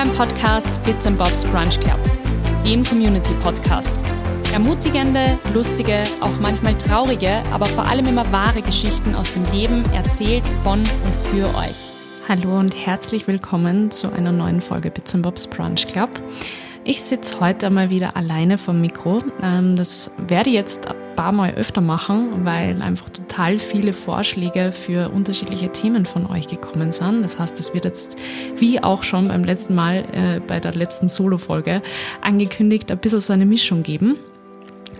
beim Podcast Bits and Bobs Brunch Club, dem Community Podcast. Ermutigende, lustige, auch manchmal traurige, aber vor allem immer wahre Geschichten aus dem Leben erzählt von und für euch. Hallo und herzlich willkommen zu einer neuen Folge Bits and Bobs Brunch Club. Ich sitze heute mal wieder alleine vom Mikro. Ähm, das werde jetzt ein paar Mal öfter machen, weil einfach total viele Vorschläge für unterschiedliche Themen von euch gekommen sind. Das heißt, es wird jetzt, wie auch schon beim letzten Mal äh, bei der letzten Solo-Folge angekündigt, ein bisschen so eine Mischung geben.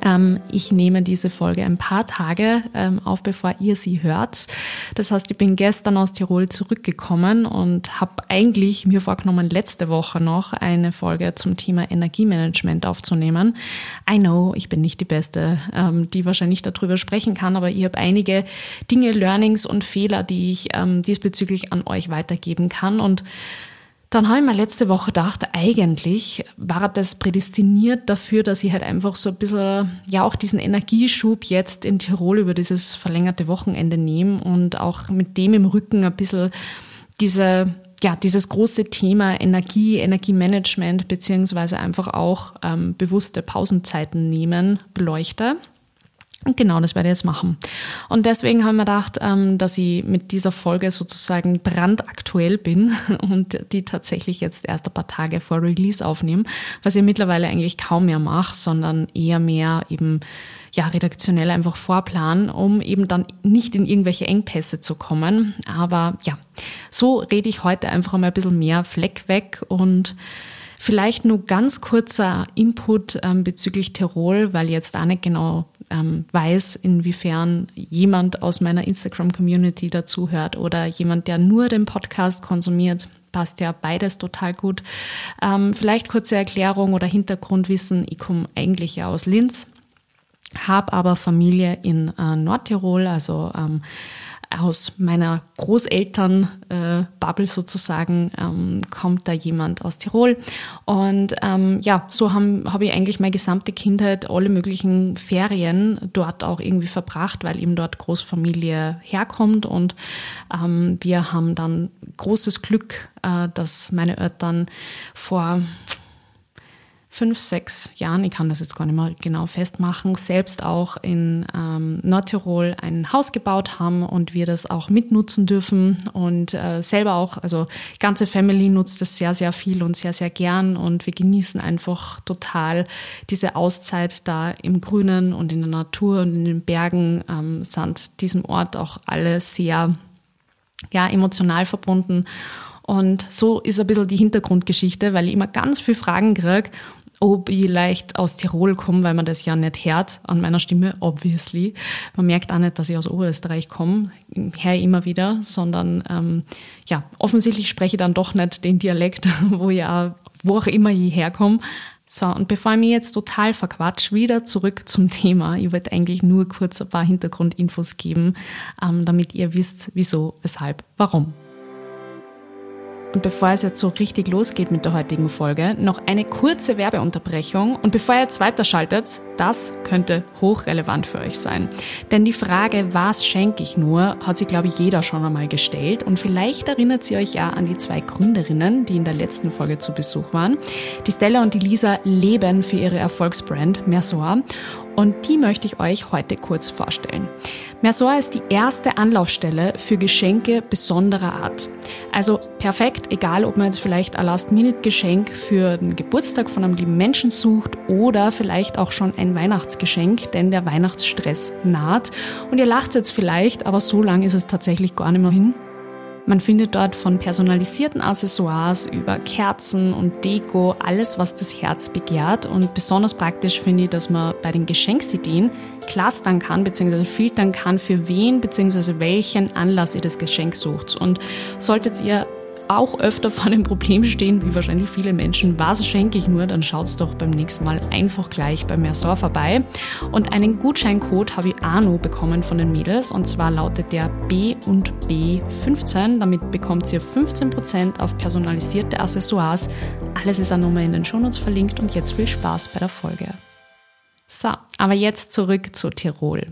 Ähm, ich nehme diese Folge ein paar Tage ähm, auf, bevor ihr sie hört. Das heißt, ich bin gestern aus Tirol zurückgekommen und habe eigentlich mir vorgenommen, letzte Woche noch eine Folge zum Thema Energiemanagement aufzunehmen. I know, ich bin nicht die Beste, ähm, die wahrscheinlich darüber sprechen kann, aber ich habe einige Dinge, Learnings und Fehler, die ich ähm, diesbezüglich an euch weitergeben kann und dann habe ich mir letzte Woche gedacht, eigentlich war das prädestiniert dafür, dass ich halt einfach so ein bisschen, ja, auch diesen Energieschub jetzt in Tirol über dieses verlängerte Wochenende nehme und auch mit dem im Rücken ein bisschen diese, ja, dieses große Thema Energie, Energiemanagement beziehungsweise einfach auch ähm, bewusste Pausenzeiten nehmen beleuchte. Und genau das werde ich jetzt machen. Und deswegen haben wir gedacht, ähm, dass ich mit dieser Folge sozusagen brandaktuell bin und die tatsächlich jetzt erst ein paar Tage vor Release aufnehme, was ich mittlerweile eigentlich kaum mehr mache, sondern eher mehr eben ja, redaktionell einfach vorplanen, um eben dann nicht in irgendwelche Engpässe zu kommen. Aber ja, so rede ich heute einfach mal ein bisschen mehr Fleck weg und Vielleicht nur ganz kurzer Input ähm, bezüglich Tirol, weil ich jetzt auch nicht genau ähm, weiß, inwiefern jemand aus meiner Instagram-Community dazuhört oder jemand, der nur den Podcast konsumiert. Passt ja beides total gut. Ähm, vielleicht kurze Erklärung oder Hintergrundwissen. Ich komme eigentlich ja aus Linz, habe aber Familie in äh, Nordtirol, also ähm, aus meiner Großeltern-Bubble äh, sozusagen ähm, kommt da jemand aus Tirol. Und ähm, ja, so habe hab ich eigentlich meine gesamte Kindheit, alle möglichen Ferien dort auch irgendwie verbracht, weil eben dort Großfamilie herkommt. Und ähm, wir haben dann großes Glück, äh, dass meine Eltern vor fünf, sechs Jahren, ich kann das jetzt gar nicht mehr genau festmachen, selbst auch in ähm, Nordtirol ein Haus gebaut haben und wir das auch mitnutzen dürfen und äh, selber auch, also die ganze Family nutzt das sehr, sehr viel und sehr, sehr gern und wir genießen einfach total diese Auszeit da im Grünen und in der Natur und in den Bergen ähm, sind diesem Ort auch alle sehr ja, emotional verbunden. Und so ist ein bisschen die Hintergrundgeschichte, weil ich immer ganz viele Fragen kriege ob ich leicht aus Tirol komme, weil man das ja nicht hört an meiner Stimme, obviously. Man merkt auch nicht, dass ich aus Oberösterreich komme, her immer wieder, sondern ähm, ja, offensichtlich spreche ich dann doch nicht den Dialekt, wo ja, wo auch immer ich herkomme. So, und bevor ich mich jetzt total verquatsch, wieder zurück zum Thema. Ich wollte eigentlich nur kurz ein paar Hintergrundinfos geben, ähm, damit ihr wisst, wieso, weshalb, warum. Und bevor es jetzt so richtig losgeht mit der heutigen Folge, noch eine kurze Werbeunterbrechung. Und bevor ihr jetzt weiterschaltet, das könnte hochrelevant für euch sein. Denn die Frage, was schenke ich nur, hat sich, glaube ich, jeder schon einmal gestellt. Und vielleicht erinnert sie euch ja an die zwei Gründerinnen, die in der letzten Folge zu Besuch waren. Die Stella und die Lisa leben für ihre Erfolgsbrand Mersoir und die möchte ich euch heute kurz vorstellen. Mersor ist die erste Anlaufstelle für Geschenke besonderer Art. Also perfekt, egal ob man jetzt vielleicht ein Last-Minute-Geschenk für den Geburtstag von einem lieben Menschen sucht oder vielleicht auch schon ein Weihnachtsgeschenk, denn der Weihnachtsstress naht. Und ihr lacht jetzt vielleicht, aber so lang ist es tatsächlich gar nicht mehr hin. Man findet dort von personalisierten Accessoires über Kerzen und Deko alles, was das Herz begehrt. Und besonders praktisch finde ich, dass man bei den Geschenksideen clustern kann bzw. filtern kann, für wen bzw. welchen Anlass ihr das Geschenk sucht. Und solltet ihr auch öfter vor dem Problem stehen, wie wahrscheinlich viele Menschen, was schenke ich nur, dann schaut's doch beim nächsten Mal einfach gleich bei Mersor vorbei. Und einen Gutscheincode habe ich Arno bekommen von den Mädels und zwar lautet der B und B 15. Damit bekommt ihr 15% auf personalisierte Accessoires. Alles ist auch nochmal in den Shownotes verlinkt und jetzt viel Spaß bei der Folge. So, Aber jetzt zurück zu Tirol.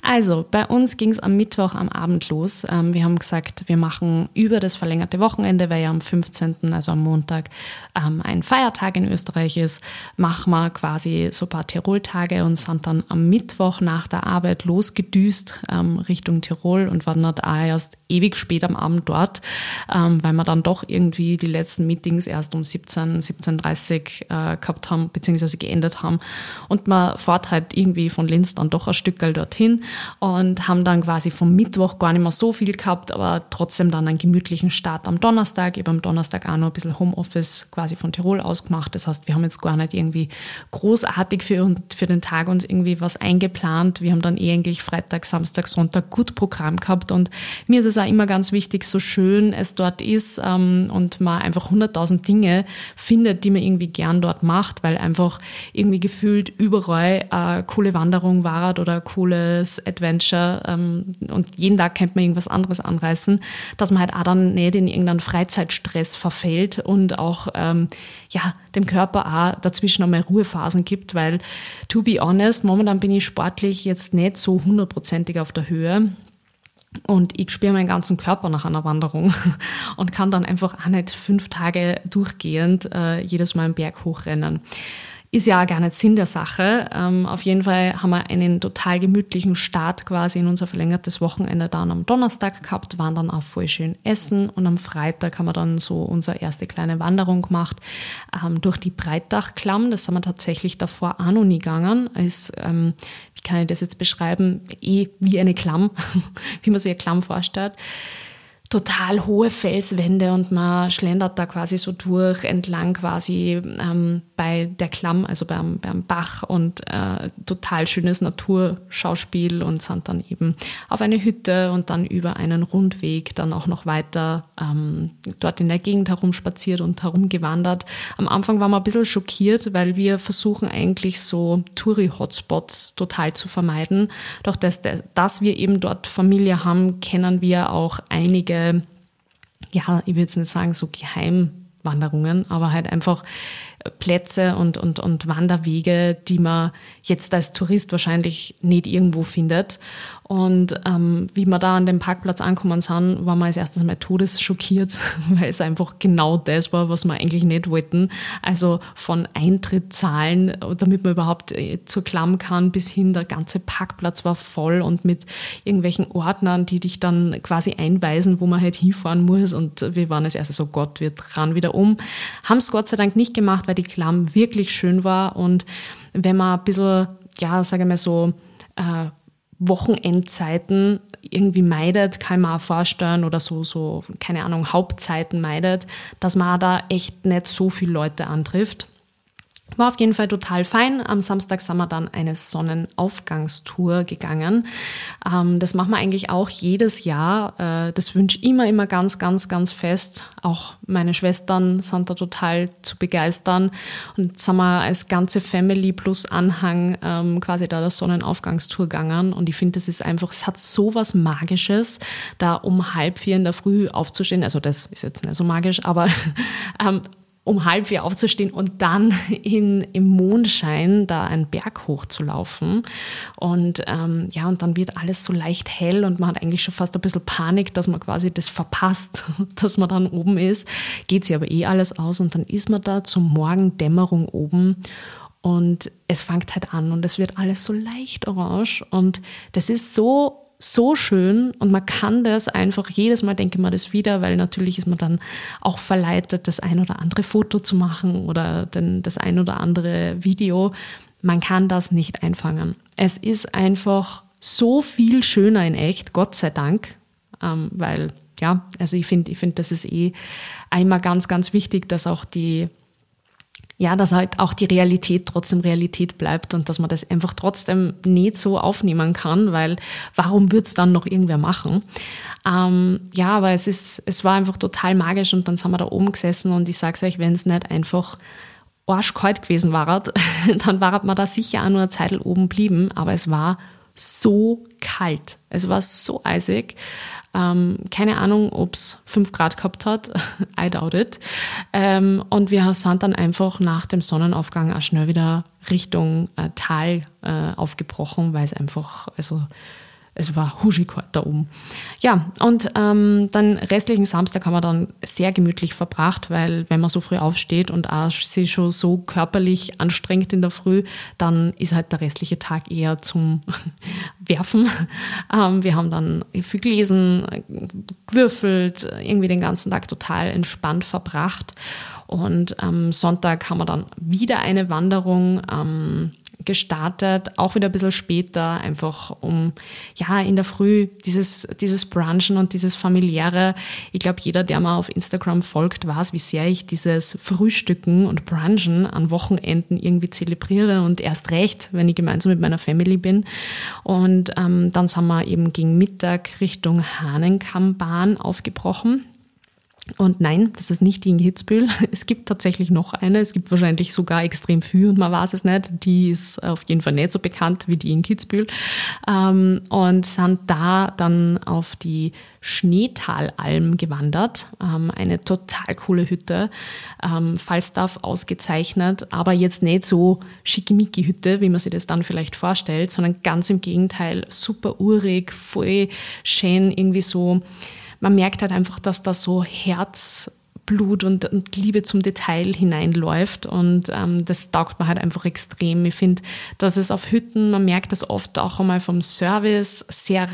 Also, bei uns ging es am Mittwoch am Abend los. Ähm, wir haben gesagt, wir machen über das verlängerte Wochenende, weil ja am 15., also am Montag, ähm, ein Feiertag in Österreich ist, machen wir quasi so ein paar Tirol-Tage und sind dann am Mittwoch nach der Arbeit losgedüst ähm, Richtung Tirol und waren dann auch erst ewig spät am Abend dort, ähm, weil wir dann doch irgendwie die letzten Meetings erst um 17, 17.30 äh, gehabt haben, beziehungsweise geendet haben. Und man fährt halt irgendwie von Linz dann doch ein Stück dorthin und haben dann quasi vom Mittwoch gar nicht mehr so viel gehabt, aber trotzdem dann einen gemütlichen Start am Donnerstag. Ich habe am Donnerstag auch noch ein bisschen Homeoffice quasi von Tirol aus gemacht. Das heißt, wir haben jetzt gar nicht irgendwie großartig für, für den Tag uns irgendwie was eingeplant. Wir haben dann eh eigentlich Freitag, Samstag, Sonntag gut Programm gehabt und mir ist es auch immer ganz wichtig, so schön es dort ist ähm, und man einfach hunderttausend Dinge findet, die man irgendwie gern dort macht, weil einfach irgendwie gefühlt überall coole Wanderung war oder cooles Adventure ähm, und jeden Tag könnte man irgendwas anderes anreißen, dass man halt auch dann nicht in irgendeinen Freizeitstress verfällt und auch ähm, ja, dem Körper auch dazwischen einmal Ruhephasen gibt, weil to be honest, momentan bin ich sportlich jetzt nicht so hundertprozentig auf der Höhe. Und ich spüre meinen ganzen Körper nach einer Wanderung und kann dann einfach auch nicht fünf Tage durchgehend äh, jedes Mal einen Berg hochrennen. Ist ja auch gar nicht Sinn der Sache. Ähm, auf jeden Fall haben wir einen total gemütlichen Start quasi in unser verlängertes Wochenende dann am Donnerstag gehabt, waren dann auch voll schön essen und am Freitag haben wir dann so unsere erste kleine Wanderung gemacht ähm, durch die Breitdachklamm. Das sind wir tatsächlich davor auch noch nie gegangen. Ist, ähm, wie kann ich das jetzt beschreiben? Eh wie eine Klamm, wie man sich eine Klamm vorstellt total hohe Felswände und man schlendert da quasi so durch entlang quasi ähm, bei der Klamm, also beim, beim Bach und äh, total schönes Naturschauspiel und sind dann eben auf eine Hütte und dann über einen Rundweg dann auch noch weiter ähm, dort in der Gegend herumspaziert und herumgewandert. Am Anfang waren wir ein bisschen schockiert, weil wir versuchen eigentlich so Touri-Hotspots total zu vermeiden. Doch dass, dass wir eben dort Familie haben, kennen wir auch einige richtige, ja, ich würde jetzt nicht sagen so Geheimwanderungen, aber halt einfach Plätze und, und, und Wanderwege, die man jetzt als Tourist wahrscheinlich nicht irgendwo findet. Und ähm, wie wir da an dem Parkplatz angekommen sind, waren wir als erstes mal todesschockiert, weil es einfach genau das war, was wir eigentlich nicht wollten. Also von Eintritt zahlen, damit man überhaupt äh, zur Klamm kann, bis hin der ganze Parkplatz war voll und mit irgendwelchen Ordnern, die dich dann quasi einweisen, wo man halt hinfahren muss. Und wir waren als erstes so, Gott, wir dran wieder um. Haben es Gott sei Dank nicht gemacht, weil die Klamm wirklich schön war. Und wenn man ein bisschen, ja, sage ich mal so, äh, Wochenendzeiten irgendwie meidet, kann man auch vorstellen, oder so, so, keine Ahnung, Hauptzeiten meidet, dass man da echt nicht so viele Leute antrifft. War auf jeden Fall total fein. Am Samstag sind wir dann eine Sonnenaufgangstour gegangen. Ähm, das machen wir eigentlich auch jedes Jahr. Äh, das wünsche ich immer, immer ganz, ganz, ganz fest. Auch meine Schwestern sind da total zu begeistern. Und sind wir als ganze Family plus Anhang ähm, quasi da der Sonnenaufgangstour gegangen. Und ich finde, das ist einfach, es hat so was Magisches, da um halb vier in der Früh aufzustehen. Also das ist jetzt nicht so magisch, aber ähm, um halb vier aufzustehen und dann in, im Mondschein da einen Berg hochzulaufen. Und ähm, ja, und dann wird alles so leicht hell und man hat eigentlich schon fast ein bisschen Panik, dass man quasi das verpasst, dass man dann oben ist. Geht sich aber eh alles aus und dann ist man da zur Morgendämmerung oben. Und es fängt halt an und es wird alles so leicht orange. Und das ist so so schön und man kann das einfach jedes Mal denke man das wieder, weil natürlich ist man dann auch verleitet, das ein oder andere Foto zu machen oder den, das ein oder andere Video. Man kann das nicht einfangen. Es ist einfach so viel schöner in echt, Gott sei Dank, ähm, weil ja, also ich finde, ich finde, das ist eh einmal ganz, ganz wichtig, dass auch die ja, dass halt auch die Realität trotzdem Realität bleibt und dass man das einfach trotzdem nicht so aufnehmen kann, weil warum würde es dann noch irgendwer machen? Ähm, ja, aber es ist, es war einfach total magisch und dann sind wir da oben gesessen und ich sag's euch, wenn es nicht einfach arschkalt gewesen war, dann war man da sicher auch nur eine Zeit oben blieben, aber es war so kalt. Es war so eisig. Ähm, keine Ahnung, ob es 5 Grad gehabt hat. I doubt it. Ähm, und wir sind dann einfach nach dem Sonnenaufgang auch schnell wieder Richtung äh, Tal äh, aufgebrochen, weil es einfach, also es war huschikalt da oben. Ja, und ähm, dann restlichen Samstag haben wir dann sehr gemütlich verbracht, weil wenn man so früh aufsteht und auch sich schon so körperlich anstrengt in der Früh, dann ist halt der restliche Tag eher zum Werfen. Ähm, wir haben dann viel gelesen, gewürfelt, irgendwie den ganzen Tag total entspannt verbracht. Und am Sonntag haben wir dann wieder eine Wanderung. Ähm, gestartet, auch wieder ein bisschen später, einfach um ja in der Früh dieses, dieses Brunchen und dieses familiäre. Ich glaube, jeder, der mal auf Instagram folgt, weiß, wie sehr ich dieses Frühstücken und Brunchen an Wochenenden irgendwie zelebriere und erst recht, wenn ich gemeinsam mit meiner Family bin. Und ähm, dann sind wir eben gegen Mittag Richtung Hahnenkammbahn aufgebrochen. Und nein, das ist nicht die in Hitzbühel. Es gibt tatsächlich noch eine. Es gibt wahrscheinlich sogar extrem viel und man weiß es nicht. Die ist auf jeden Fall nicht so bekannt wie die in Kitzbühel. Ähm, und sind da dann auf die Schneetalalm gewandert. Ähm, eine total coole Hütte. Ähm, Falstaff ausgezeichnet, aber jetzt nicht so schickimicki-Hütte, wie man sich das dann vielleicht vorstellt, sondern ganz im Gegenteil super urig, voll schön, irgendwie so man merkt halt einfach, dass da so Herzblut und, und Liebe zum Detail hineinläuft und ähm, das taugt man halt einfach extrem. Ich finde, dass es auf Hütten, man merkt das oft auch einmal vom Service sehr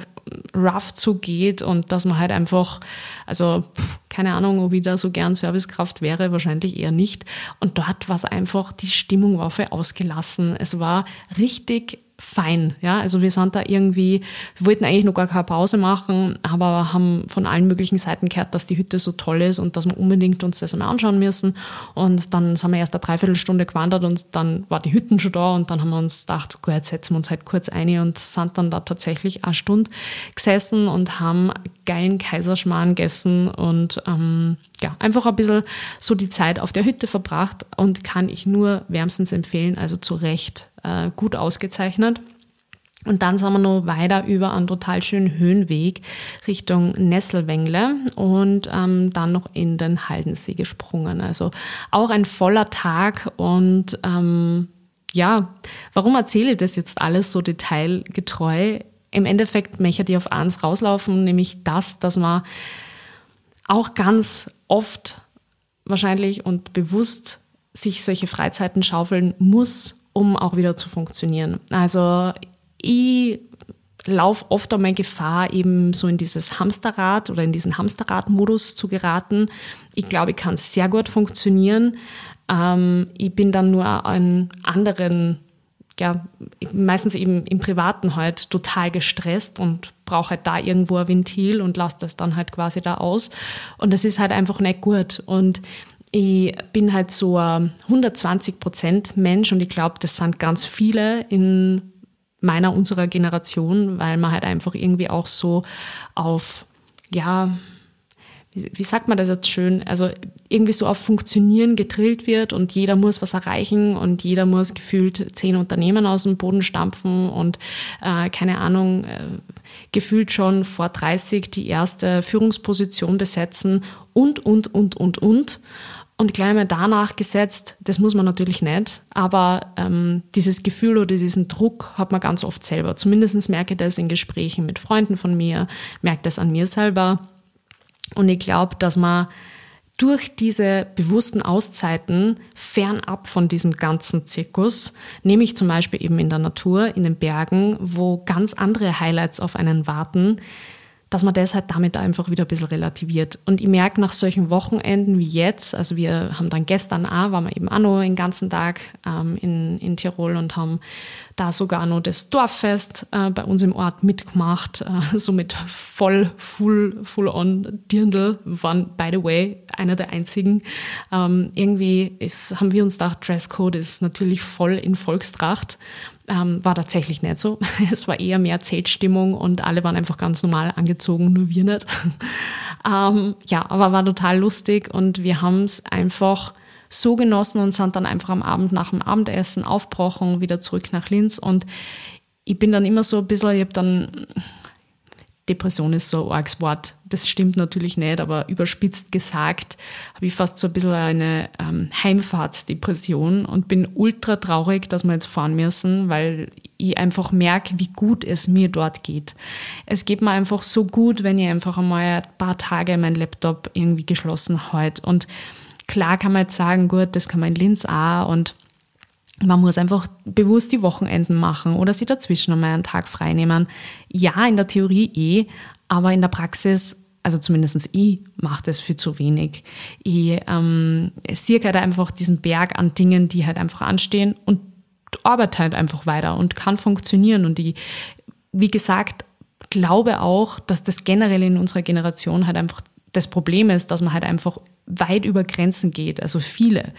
rough zugeht und dass man halt einfach, also keine Ahnung, ob ich da so gern Servicekraft wäre, wahrscheinlich eher nicht. Und dort war es einfach, die Stimmung war voll ausgelassen. Es war richtig fein. Ja, also wir sind da irgendwie, wir wollten eigentlich noch gar keine Pause machen, aber haben von allen möglichen Seiten gehört, dass die Hütte so toll ist und dass wir unbedingt uns das einmal anschauen müssen. Und dann sind wir erst eine Dreiviertelstunde gewandert und dann war die Hütten schon da und dann haben wir uns gedacht, gut, jetzt setzen wir uns halt kurz ein und sind dann da tatsächlich eine Stunde gesessen und haben geilen Kaiserschmarrn gegessen und ähm, ja, einfach ein bisschen so die Zeit auf der Hütte verbracht und kann ich nur wärmstens empfehlen, also zu Recht äh, gut ausgezeichnet. Und dann sind wir noch weiter über einen total schönen Höhenweg Richtung Nesselwengle und ähm, dann noch in den Haldensee gesprungen. Also auch ein voller Tag und ähm, ja, warum erzähle ich das jetzt alles so detailgetreu? Im Endeffekt möchte ich auf eins rauslaufen, nämlich das, dass man auch ganz oft wahrscheinlich und bewusst sich solche Freizeiten schaufeln muss, um auch wieder zu funktionieren. Also ich laufe oft einmal Gefahr, eben so in dieses Hamsterrad oder in diesen Hamsterrad-Modus zu geraten. Ich glaube, ich kann sehr gut funktionieren. Ähm, ich bin dann nur an anderen, ja, meistens eben im Privaten halt total gestresst und brauche halt da irgendwo ein Ventil und lasse das dann halt quasi da aus. Und das ist halt einfach nicht gut. Und ich bin halt so ein 120 Prozent Mensch und ich glaube, das sind ganz viele in meiner, unserer Generation, weil man halt einfach irgendwie auch so auf, ja, wie, sagt man das jetzt schön? Also irgendwie so auf Funktionieren gedrillt wird und jeder muss was erreichen und jeder muss gefühlt zehn Unternehmen aus dem Boden stampfen und äh, keine Ahnung, äh, gefühlt schon vor 30 die erste Führungsposition besetzen und, und, und, und, und und gleich mal danach gesetzt, das muss man natürlich nicht, aber ähm, dieses Gefühl oder diesen Druck hat man ganz oft selber. Zumindest merke ich das in Gesprächen mit Freunden von mir, merke das an mir selber. Und ich glaube, dass man durch diese bewussten Auszeiten fernab von diesem ganzen Zirkus, nämlich zum Beispiel eben in der Natur, in den Bergen, wo ganz andere Highlights auf einen warten, dass man das halt damit einfach wieder ein bisschen relativiert. Und ich merke nach solchen Wochenenden wie jetzt, also wir haben dann gestern auch, waren wir eben auch noch den ganzen Tag ähm, in, in Tirol und haben da sogar noch das Dorffest äh, bei uns im Ort mitgemacht, äh, so mit voll, full, full on Dirndl, waren by the way einer der einzigen. Ähm, irgendwie ist, haben wir uns gedacht, Dresscode ist natürlich voll in Volkstracht ähm, war tatsächlich nicht so. Es war eher mehr Zeltstimmung und alle waren einfach ganz normal angezogen, nur wir nicht. ähm, ja, aber war total lustig und wir haben es einfach so genossen und sind dann einfach am Abend nach dem Abendessen aufbrochen, wieder zurück nach Linz und ich bin dann immer so ein bisschen, ich habe dann Depression ist so ein arges Wort. Das stimmt natürlich nicht, aber überspitzt gesagt habe ich fast so ein bisschen eine ähm, Heimfahrtsdepression und bin ultra traurig, dass wir jetzt fahren müssen, weil ich einfach merke, wie gut es mir dort geht. Es geht mir einfach so gut, wenn ich einfach einmal ein paar Tage meinen Laptop irgendwie geschlossen halte. Und klar kann man jetzt sagen, gut, das kann man in Linz auch und man muss einfach bewusst die Wochenenden machen oder sie dazwischen einmal einen Tag frei nehmen. Ja, in der Theorie eh, aber in der Praxis, also zumindest ich, mache das für zu wenig. Ich ähm, sehe halt einfach diesen Berg an Dingen, die halt einfach anstehen und arbeite halt einfach weiter und kann funktionieren. Und ich, wie gesagt, glaube auch, dass das generell in unserer Generation halt einfach das Problem ist, dass man halt einfach weit über Grenzen geht. Also viele,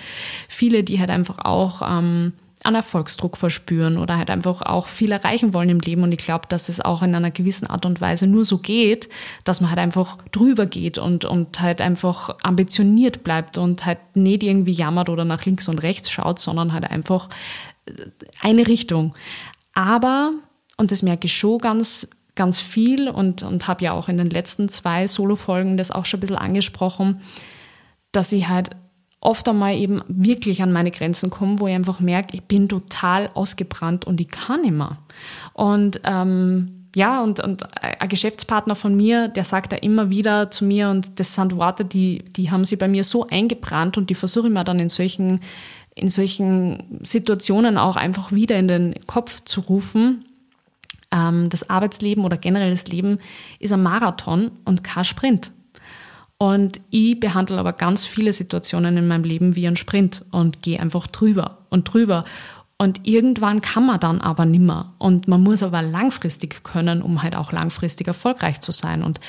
viele, die halt einfach auch ähm, an Erfolgsdruck verspüren oder halt einfach auch viel erreichen wollen im Leben. Und ich glaube, dass es auch in einer gewissen Art und Weise nur so geht, dass man halt einfach drüber geht und, und halt einfach ambitioniert bleibt und halt nicht irgendwie jammert oder nach links und rechts schaut, sondern halt einfach äh, eine Richtung. Aber, und das merke ich schon ganz ganz viel und, und habe ja auch in den letzten zwei Solo-Folgen das auch schon ein bisschen angesprochen, dass ich halt oft einmal eben wirklich an meine Grenzen komme, wo ich einfach merke, ich bin total ausgebrannt und ich kann nicht mehr. Und ähm, ja, und, und ein Geschäftspartner von mir, der sagt da immer wieder zu mir, und das sind Worte, die, die haben sie bei mir so eingebrannt und die versuche ich mir dann in solchen, in solchen Situationen auch einfach wieder in den Kopf zu rufen. Ähm, das Arbeitsleben oder generell das Leben ist ein Marathon und kein Sprint. Und ich behandle aber ganz viele Situationen in meinem Leben wie ein Sprint und gehe einfach drüber und drüber. Und irgendwann kann man dann aber nimmer. Und man muss aber langfristig können, um halt auch langfristig erfolgreich zu sein. Und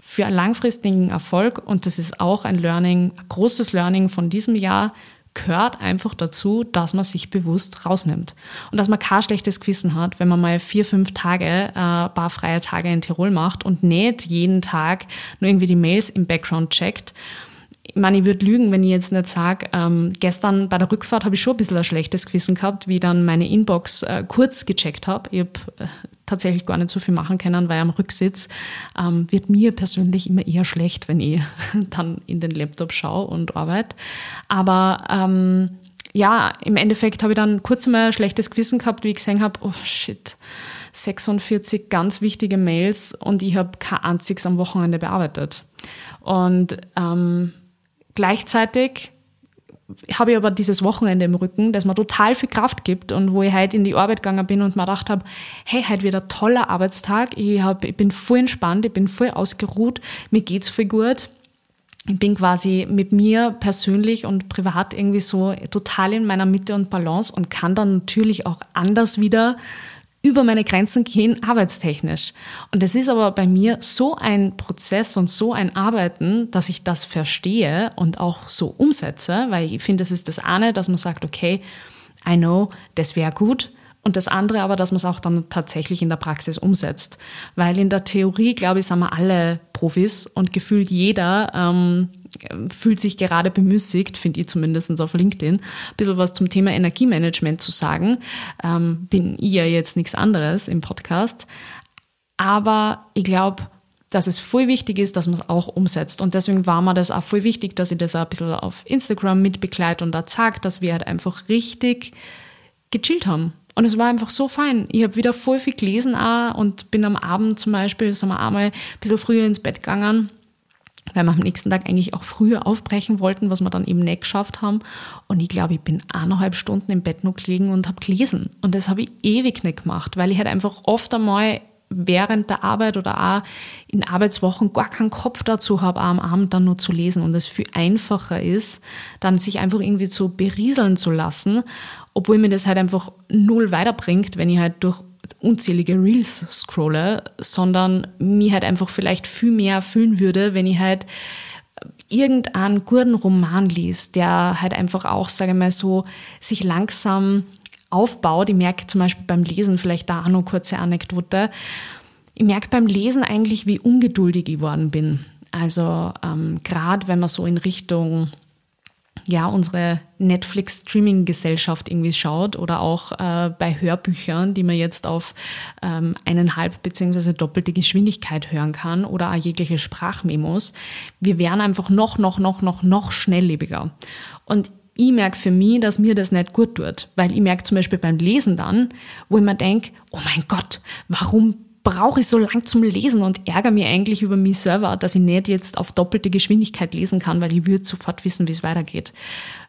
für einen langfristigen Erfolg, und das ist auch ein Learning, ein großes Learning von diesem Jahr, gehört einfach dazu, dass man sich bewusst rausnimmt. Und dass man kein schlechtes Gewissen hat, wenn man mal vier, fünf Tage, äh, paar freie Tage in Tirol macht und nicht jeden Tag nur irgendwie die Mails im Background checkt. Ich meine, ich würde lügen, wenn ich jetzt nicht sage, ähm, gestern bei der Rückfahrt habe ich schon ein bisschen ein schlechtes Gewissen gehabt, wie dann meine Inbox äh, kurz gecheckt habe. Ich habe äh, tatsächlich gar nicht so viel machen können, weil am Rücksitz ähm, wird mir persönlich immer eher schlecht, wenn ich dann in den Laptop schaue und arbeite. Aber ähm, ja, im Endeffekt habe ich dann kurz mal ein schlechtes Gewissen gehabt, wie ich gesehen habe, oh shit, 46 ganz wichtige Mails und ich habe kein einziges am Wochenende bearbeitet. Und ähm, gleichzeitig habe ich aber dieses Wochenende im Rücken, das mir total viel Kraft gibt und wo ich heute in die Arbeit gegangen bin und mir gedacht habe, hey, heute wieder toller Arbeitstag, ich, hab, ich bin voll entspannt, ich bin voll ausgeruht, mir geht's voll gut. Ich bin quasi mit mir persönlich und privat irgendwie so total in meiner Mitte und Balance und kann dann natürlich auch anders wieder über meine Grenzen gehen, arbeitstechnisch. Und es ist aber bei mir so ein Prozess und so ein Arbeiten, dass ich das verstehe und auch so umsetze, weil ich finde, es ist das eine, dass man sagt, okay, I know, das wäre gut. Und das andere aber, dass man es auch dann tatsächlich in der Praxis umsetzt. Weil in der Theorie, glaube ich, sind wir alle Profis und gefühlt jeder ähm, fühlt sich gerade bemüßigt, finde ich zumindest auf LinkedIn, ein bisschen was zum Thema Energiemanagement zu sagen. Ähm, bin ich ja jetzt nichts anderes im Podcast. Aber ich glaube, dass es voll wichtig ist, dass man es auch umsetzt. Und deswegen war mir das auch voll wichtig, dass ich das auch ein bisschen auf Instagram mitbegleite und da zeige, dass wir halt einfach richtig gechillt haben. Und es war einfach so fein. Ich habe wieder voll viel gelesen auch und bin am Abend zum Beispiel, sind wir einmal ein bisschen früher ins Bett gegangen weil wir am nächsten Tag eigentlich auch früher aufbrechen wollten, was wir dann eben nicht geschafft haben. Und ich glaube, ich bin eineinhalb Stunden im Bett noch gelegen und habe gelesen. Und das habe ich ewig nicht gemacht, weil ich halt einfach oft einmal während der Arbeit oder auch in Arbeitswochen gar keinen Kopf dazu habe, am Abend dann nur zu lesen und es viel einfacher ist, dann sich einfach irgendwie so berieseln zu lassen, obwohl mir das halt einfach null weiterbringt, wenn ich halt durch unzählige Reels scrolle, sondern mir halt einfach vielleicht viel mehr erfüllen würde, wenn ich halt irgendeinen guten Roman liest, der halt einfach auch, sage ich mal so, sich langsam aufbaut. Ich merke zum Beispiel beim Lesen, vielleicht da auch noch kurze Anekdote, ich merke beim Lesen eigentlich, wie ungeduldig ich geworden bin. Also ähm, gerade wenn man so in Richtung ja, unsere Netflix-Streaming-Gesellschaft irgendwie schaut oder auch äh, bei Hörbüchern, die man jetzt auf ähm, eineinhalb beziehungsweise doppelte Geschwindigkeit hören kann oder auch jegliche Sprachmemos. Wir werden einfach noch, noch, noch, noch, noch schnelllebiger. Und ich merke für mich, dass mir das nicht gut tut, weil ich merke zum Beispiel beim Lesen dann, wo ich mir denke, oh mein Gott, warum brauche ich so lang zum Lesen und ärgere mich eigentlich über mich selber, dass ich nicht jetzt auf doppelte Geschwindigkeit lesen kann, weil ich würde sofort wissen, wie es weitergeht.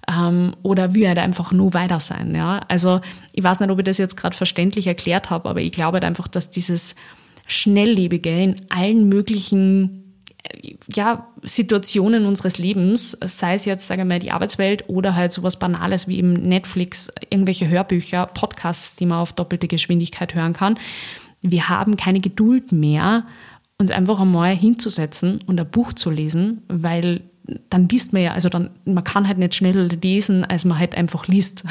Ähm, oder will halt einfach nur weiter sein. Ja? Also ich weiß nicht, ob ich das jetzt gerade verständlich erklärt habe, aber ich glaube halt einfach, dass dieses Schnelllebige in allen möglichen äh, ja, Situationen unseres Lebens, sei es jetzt, sagen wir mal, die Arbeitswelt oder halt sowas Banales wie eben Netflix, irgendwelche Hörbücher, Podcasts, die man auf doppelte Geschwindigkeit hören kann, wir haben keine Geduld mehr, uns einfach einmal hinzusetzen und ein Buch zu lesen, weil dann liest man ja, also dann, man kann halt nicht schneller lesen, als man halt einfach liest.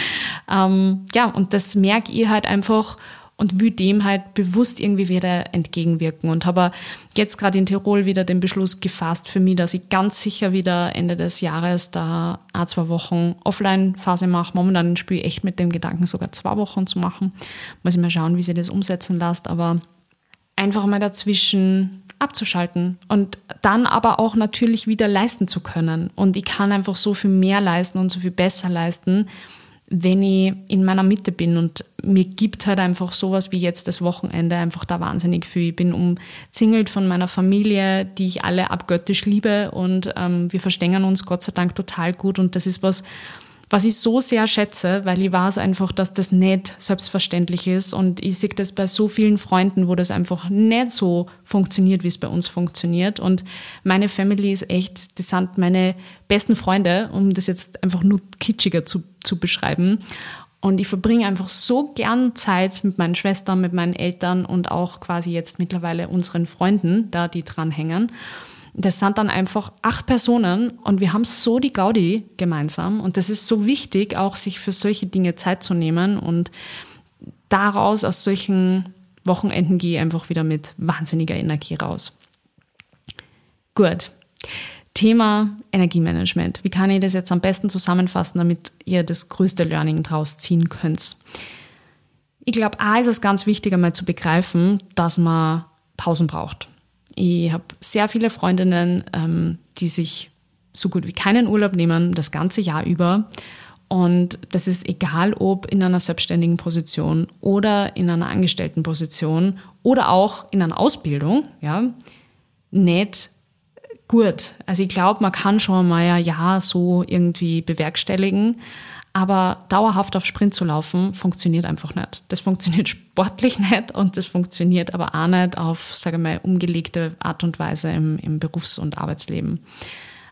ähm, ja, und das merke ich halt einfach und will dem halt bewusst irgendwie wieder entgegenwirken und habe jetzt gerade in Tirol wieder den Beschluss gefasst für mich, dass ich ganz sicher wieder Ende des Jahres da ein, zwei Wochen Offline-Phase mache. Momentan spiele ich echt mit dem Gedanken, sogar zwei Wochen zu machen. Muss ich mal schauen, wie sie das umsetzen lässt, aber einfach mal dazwischen abzuschalten und dann aber auch natürlich wieder leisten zu können. Und ich kann einfach so viel mehr leisten und so viel besser leisten, wenn ich in meiner Mitte bin und mir gibt halt einfach sowas wie jetzt das Wochenende einfach da wahnsinnig viel. Ich bin umzingelt von meiner Familie, die ich alle abgöttisch liebe und ähm, wir verstehen uns Gott sei Dank total gut und das ist was, was ich so sehr schätze, weil ich weiß einfach, dass das nicht selbstverständlich ist. Und ich sehe das bei so vielen Freunden, wo das einfach nicht so funktioniert, wie es bei uns funktioniert. Und meine Family ist echt, das sind meine besten Freunde, um das jetzt einfach nur kitschiger zu, zu beschreiben. Und ich verbringe einfach so gern Zeit mit meinen Schwestern, mit meinen Eltern und auch quasi jetzt mittlerweile unseren Freunden, da die dranhängen. Das sind dann einfach acht Personen und wir haben so die Gaudi gemeinsam. Und das ist so wichtig, auch sich für solche Dinge Zeit zu nehmen. Und daraus, aus solchen Wochenenden, gehe ich einfach wieder mit wahnsinniger Energie raus. Gut. Thema Energiemanagement. Wie kann ich das jetzt am besten zusammenfassen, damit ihr das größte Learning draus ziehen könnt? Ich glaube, A ist es ganz wichtig, einmal zu begreifen, dass man Pausen braucht. Ich habe sehr viele Freundinnen, ähm, die sich so gut wie keinen Urlaub nehmen, das ganze Jahr über. Und das ist egal, ob in einer selbstständigen Position oder in einer angestellten Position oder auch in einer Ausbildung, ja, nicht gut. Also ich glaube, man kann schon mal Jahr so irgendwie bewerkstelligen. Aber dauerhaft auf Sprint zu laufen, funktioniert einfach nicht. Das funktioniert sportlich nicht und das funktioniert aber auch nicht auf, sage ich mal, umgelegte Art und Weise im, im Berufs- und Arbeitsleben.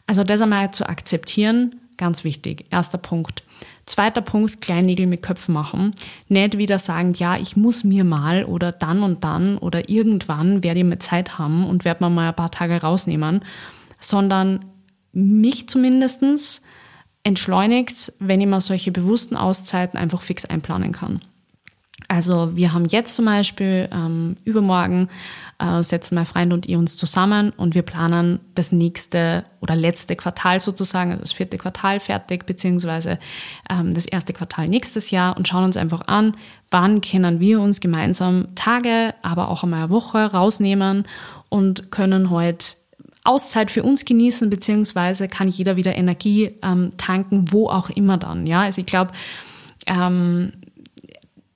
Also das einmal zu akzeptieren, ganz wichtig. Erster Punkt. Zweiter Punkt, Kleinnägel mit Köpfen machen. Nicht wieder sagen, ja, ich muss mir mal oder dann und dann oder irgendwann werde ich mir Zeit haben und werde mir mal ein paar Tage rausnehmen, sondern mich zumindestens entschleunigt, wenn ich mal solche bewussten Auszeiten einfach fix einplanen kann. Also wir haben jetzt zum Beispiel ähm, übermorgen äh, setzen mein Freund und ich uns zusammen und wir planen das nächste oder letzte Quartal sozusagen, also das vierte Quartal fertig, beziehungsweise ähm, das erste Quartal nächstes Jahr und schauen uns einfach an, wann können wir uns gemeinsam Tage, aber auch einmal eine Woche rausnehmen und können heute Auszeit für uns genießen, beziehungsweise kann jeder wieder Energie ähm, tanken, wo auch immer dann. Ja, also ich glaube, ähm,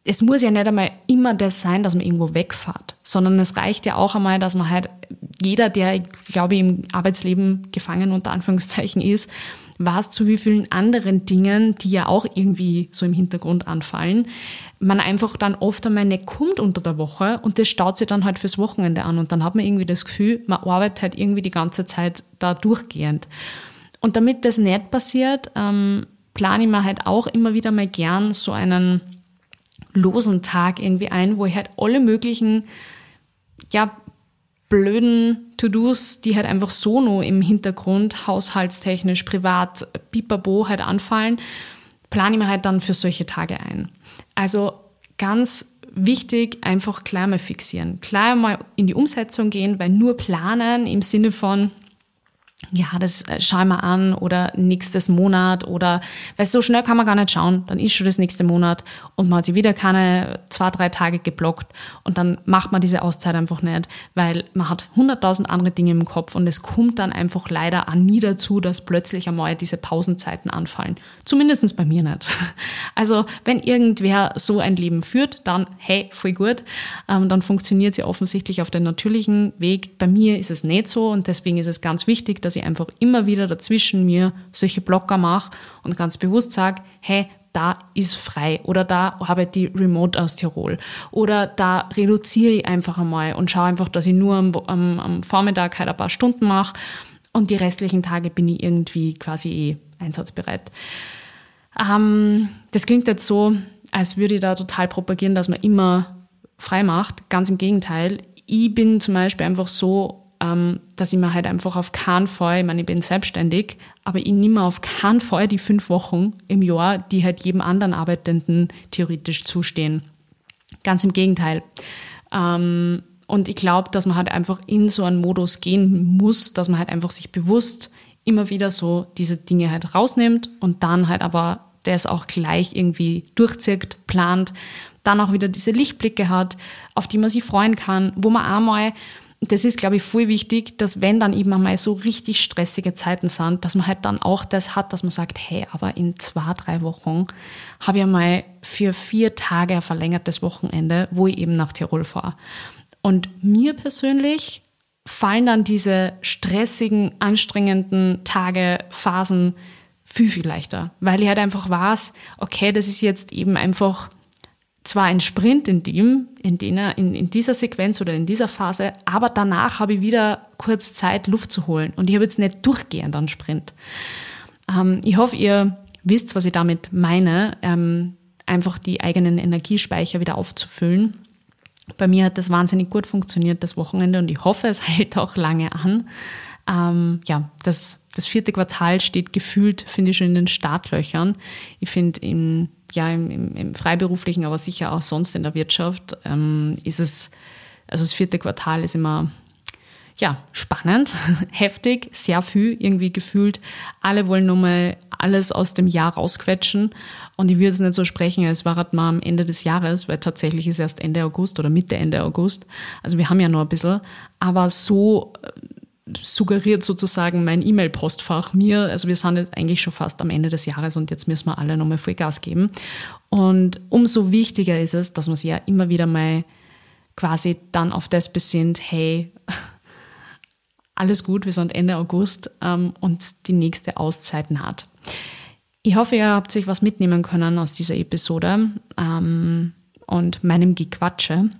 es muss ja nicht einmal immer das sein, dass man irgendwo wegfahrt, sondern es reicht ja auch einmal, dass man halt jeder, der, glaube ich, im Arbeitsleben gefangen unter Anführungszeichen ist, weiß zu wie vielen anderen Dingen, die ja auch irgendwie so im Hintergrund anfallen, man einfach dann oft einmal nicht kommt unter der Woche und das staut sich dann halt fürs Wochenende an und dann hat man irgendwie das Gefühl, man arbeitet halt irgendwie die ganze Zeit da durchgehend. Und damit das nicht passiert, ähm, plane ich mir halt auch immer wieder mal gern so einen losen Tag irgendwie ein, wo ich halt alle möglichen, ja, blöden To-Dos, die halt einfach so nur im Hintergrund, haushaltstechnisch, privat, pipapo halt anfallen, plane ich mir halt dann für solche Tage ein. Also ganz wichtig, einfach klar mal fixieren. Klar mal in die Umsetzung gehen, weil nur planen im Sinne von, ja, das äh, schau ich mal an oder nächstes Monat oder, weil so schnell kann man gar nicht schauen, dann ist schon das nächste Monat und man hat sich wieder keine zwei, drei Tage geblockt und dann macht man diese Auszeit einfach nicht, weil man hat hunderttausend andere Dinge im Kopf und es kommt dann einfach leider auch nie dazu, dass plötzlich einmal diese Pausenzeiten anfallen. Zumindestens bei mir nicht. Also, wenn irgendwer so ein Leben führt, dann hey, voll gut, ähm, dann funktioniert sie offensichtlich auf den natürlichen Weg. Bei mir ist es nicht so und deswegen ist es ganz wichtig, dass ich einfach immer wieder dazwischen mir solche Blocker mache und ganz bewusst sage, hey, da ist frei oder da habe ich die Remote aus Tirol oder da reduziere ich einfach einmal und schaue einfach, dass ich nur am, am, am Vormittag halt ein paar Stunden mache und die restlichen Tage bin ich irgendwie quasi eh einsatzbereit. Ähm, das klingt jetzt so, als würde ich da total propagieren, dass man immer frei macht. Ganz im Gegenteil. Ich bin zum Beispiel einfach so ähm, dass ich mir halt einfach auf keinen Fall, ich meine, ich bin selbstständig, aber ich nehme auf keinen Fall die fünf Wochen im Jahr, die halt jedem anderen Arbeitenden theoretisch zustehen. Ganz im Gegenteil. Ähm, und ich glaube, dass man halt einfach in so einen Modus gehen muss, dass man halt einfach sich bewusst immer wieder so diese Dinge halt rausnimmt und dann halt aber das auch gleich irgendwie durchzieht, plant, dann auch wieder diese Lichtblicke hat, auf die man sich freuen kann, wo man einmal das ist, glaube ich, voll wichtig, dass wenn dann eben einmal so richtig stressige Zeiten sind, dass man halt dann auch das hat, dass man sagt, hey, aber in zwei, drei Wochen habe ich einmal für vier Tage ein verlängertes Wochenende, wo ich eben nach Tirol fahre. Und mir persönlich fallen dann diese stressigen, anstrengenden Tage, Phasen viel, viel leichter, weil ich halt einfach weiß, okay, das ist jetzt eben einfach zwar ein Sprint in dem, in, der, in, in dieser Sequenz oder in dieser Phase, aber danach habe ich wieder kurz Zeit, Luft zu holen. Und ich habe jetzt nicht durchgehend einen Sprint. Ähm, ich hoffe, ihr wisst, was ich damit meine, ähm, einfach die eigenen Energiespeicher wieder aufzufüllen. Bei mir hat das wahnsinnig gut funktioniert, das Wochenende, und ich hoffe, es hält auch lange an. Ähm, ja, das, das vierte Quartal steht gefühlt, finde ich, schon in den Startlöchern. Ich finde, im ja im, im, im, Freiberuflichen, aber sicher auch sonst in der Wirtschaft, ähm, ist es, also das vierte Quartal ist immer ja, spannend, heftig, sehr viel irgendwie gefühlt. Alle wollen nochmal alles aus dem Jahr rausquetschen. Und ich würde es nicht so sprechen, als war es mal am Ende des Jahres, weil tatsächlich ist erst Ende August oder Mitte, Ende August. Also wir haben ja noch ein bisschen. Aber so suggeriert sozusagen mein E-Mail-Postfach mir, also wir sind jetzt eigentlich schon fast am Ende des Jahres und jetzt müssen wir alle nochmal voll Gas geben. Und umso wichtiger ist es, dass man sich ja immer wieder mal quasi dann auf das besinnt, hey, alles gut, wir sind Ende August ähm, und die nächste Auszeit naht. Ich hoffe, ihr habt sich was mitnehmen können aus dieser Episode ähm, und meinem Gequatsche.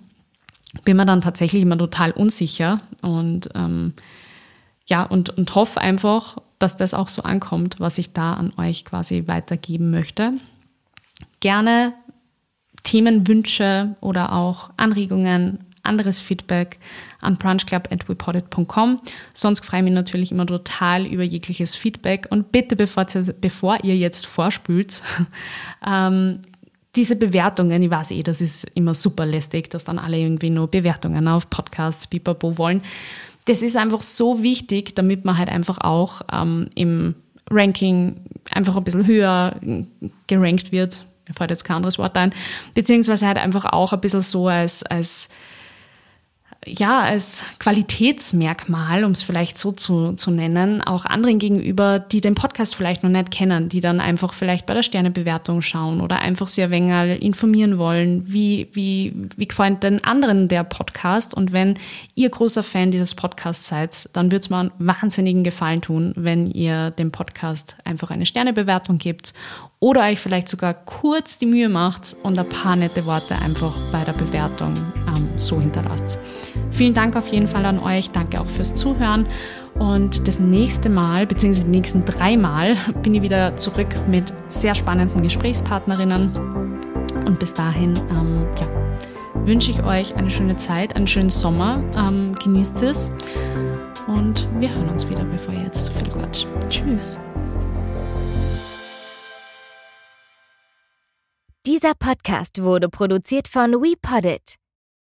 Bin mir dann tatsächlich immer total unsicher und ähm, ja, und, und hoffe einfach, dass das auch so ankommt, was ich da an euch quasi weitergeben möchte. Gerne Themenwünsche oder auch Anregungen, anderes Feedback an brunchclub.reported.com. Sonst freue ich mich natürlich immer total über jegliches Feedback und bitte, bevor, bevor ihr jetzt vorspült, ähm, diese Bewertungen, ich weiß eh, das ist immer super lästig, dass dann alle irgendwie nur Bewertungen auf Podcasts, Bipapo wollen das ist einfach so wichtig, damit man halt einfach auch ähm, im Ranking einfach ein bisschen höher gerankt wird. Mir fällt jetzt kein anderes Wort ein. Beziehungsweise halt einfach auch ein bisschen so als, als ja, als Qualitätsmerkmal, um es vielleicht so zu, zu nennen, auch anderen gegenüber, die den Podcast vielleicht noch nicht kennen, die dann einfach vielleicht bei der Sternebewertung schauen oder einfach sehr wenig informieren wollen, wie, wie, wie gefällt denn anderen der Podcast? Und wenn ihr großer Fan dieses Podcasts seid, dann würde es mir einen wahnsinnigen Gefallen tun, wenn ihr dem Podcast einfach eine Sternebewertung gebt oder euch vielleicht sogar kurz die Mühe macht und ein paar nette Worte einfach bei der Bewertung ähm, so hinterlasst. Vielen Dank auf jeden Fall an euch. Danke auch fürs Zuhören. Und das nächste Mal, beziehungsweise die nächsten drei Mal, bin ich wieder zurück mit sehr spannenden Gesprächspartnerinnen. Und bis dahin, ähm, ja, wünsche ich euch eine schöne Zeit, einen schönen Sommer. Ähm, genießt es. Und wir hören uns wieder, bevor ihr jetzt zu viel Quatsch. Tschüss. Dieser Podcast wurde produziert von WePoddit.